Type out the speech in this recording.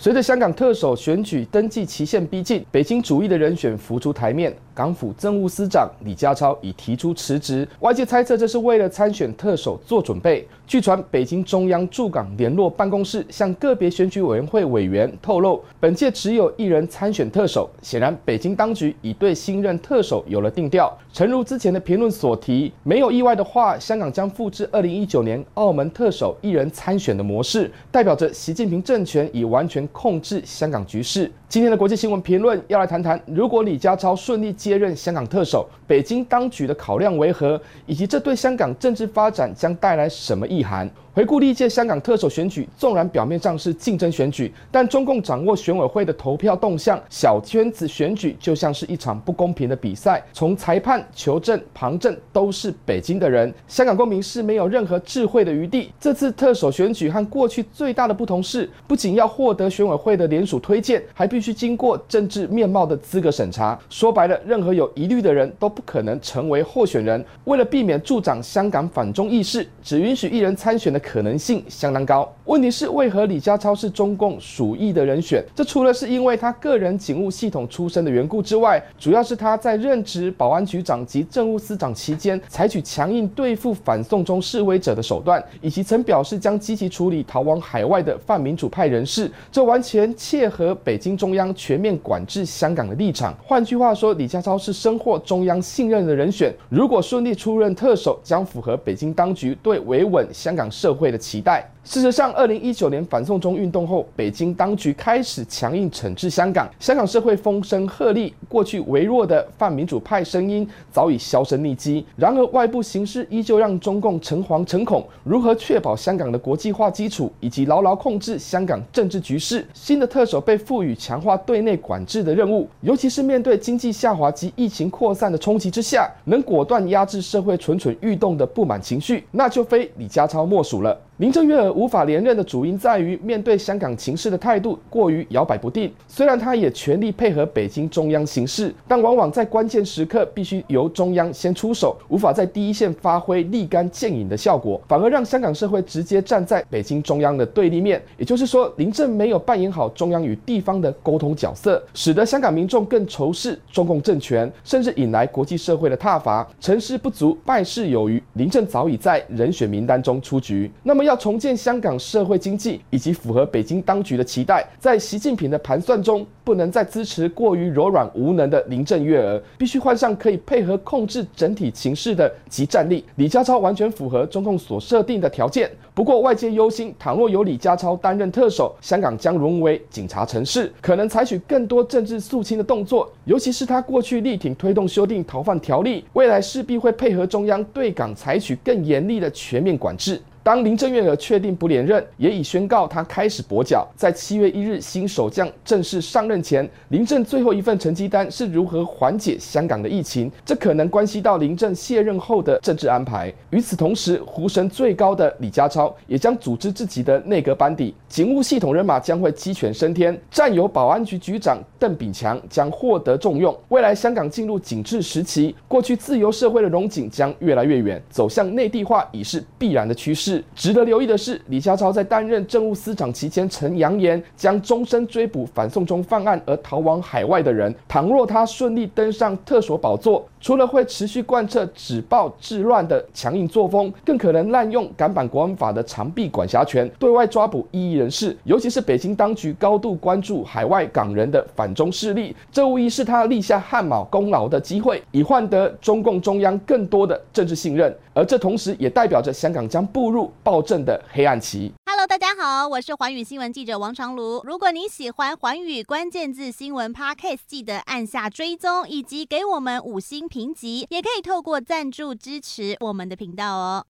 随着香港特首选举登记期限逼近，北京主意的人选浮出台面。港府政务司长李家超已提出辞职，外界猜测这是为了参选特首做准备。据传，北京中央驻港联络办公室向个别选举委员会委员透露，本届只有一人参选特首。显然，北京当局已对新任特首有了定调。诚如之前的评论所提，没有意外的话，香港将复制二零一九年澳门特首一人参选的模式，代表着习近平政权已完全控制香港局势。今天的国际新闻评论要来谈谈，如果李家超顺利接任香港特首，北京当局的考量为何，以及这对香港政治发展将带来什么意涵？回顾历届香港特首选举，纵然表面上是竞争选举，但中共掌握选委会的投票动向，小圈子选举就像是一场不公平的比赛。从裁判、求证、旁证都是北京的人，香港公民是没有任何智慧的余地。这次特首选举和过去最大的不同是，不仅要获得选委会的联署推荐，还必须经过政治面貌的资格审查。说白了，任何有疑虑的人都不可能成为候选人。为了避免助长香港反中意识，只允许一人参选的。可能性相当高。问题是，为何李家超是中共鼠疫的人选？这除了是因为他个人警务系统出身的缘故之外，主要是他在任职保安局长及政务司长期间，采取强硬对付反送中示威者的手段，以及曾表示将积极处理逃往海外的泛民主派人士。这完全切合北京中央全面管制香港的立场。换句话说，李家超是深获中央信任的人选。如果顺利出任特首，将符合北京当局对维稳香港社会会的期待。事实上，二零一九年反送中运动后，北京当局开始强硬惩治香港，香港社会风声鹤唳，过去微弱的泛民主派声音早已销声匿迹。然而，外部形势依旧让中共诚惶诚恐。如何确保香港的国际化基础，以及牢牢控制香港政治局势？新的特首被赋予强化对内管制的任务，尤其是面对经济下滑及疫情扩散的冲击之下，能果断压制社会蠢蠢欲动的不满情绪，那就非李家超莫属了。林郑月娥无法连任的主因在于面对香港情势的态度过于摇摆不定。虽然她也全力配合北京中央行事，但往往在关键时刻必须由中央先出手，无法在第一线发挥立竿见影的效果，反而让香港社会直接站在北京中央的对立面。也就是说，林郑没有扮演好中央与地方的沟通角色，使得香港民众更仇视中共政权，甚至引来国际社会的挞伐。成事不足，败事有余，林郑早已在人选名单中出局。那么。要重建香港社会经济，以及符合北京当局的期待，在习近平的盘算中，不能再支持过于柔软无能的林郑月娥，必须换上可以配合控制整体情势的即战力。李家超完全符合中共所设定的条件。不过，外界忧心，倘若由李家超担任特首，香港将沦为警察城市，可能采取更多政治肃清的动作。尤其是他过去力挺推动修订逃犯条例，未来势必会配合中央对港采取更严厉的全面管制。当林郑月娥确定不连任，也已宣告她开始跛脚。在七月一日新首相正式上任前，林郑最后一份成绩单是如何缓解香港的疫情，这可能关系到林郑卸任后的政治安排。与此同时，呼声最高的李家超也将组织自己的内阁班底，警务系统人马将会鸡犬升天，占有保安局局长邓炳强将获得重用。未来香港进入紧致时期，过去自由社会的荣景将越来越远，走向内地化已是必然的趋势。值得留意的是，李家超在担任政务司长期间曾扬言将终身追捕反送中犯案而逃往海外的人。倘若他顺利登上特首宝座，除了会持续贯彻止暴制乱的强硬作风，更可能滥用港版国安法的长臂管辖权，对外抓捕异议人士，尤其是北京当局高度关注海外港人的反中势力。这无疑是他立下汗马功劳的机会，以换得中共中央更多的政治信任。而这同时也代表着香港将步入暴政的黑暗期。Hello，大家好，我是环宇新闻记者王长卢。如果你喜欢环宇关键字新闻 Podcast，记得按下追踪以及给我们五星评级，也可以透过赞助支持我们的频道哦。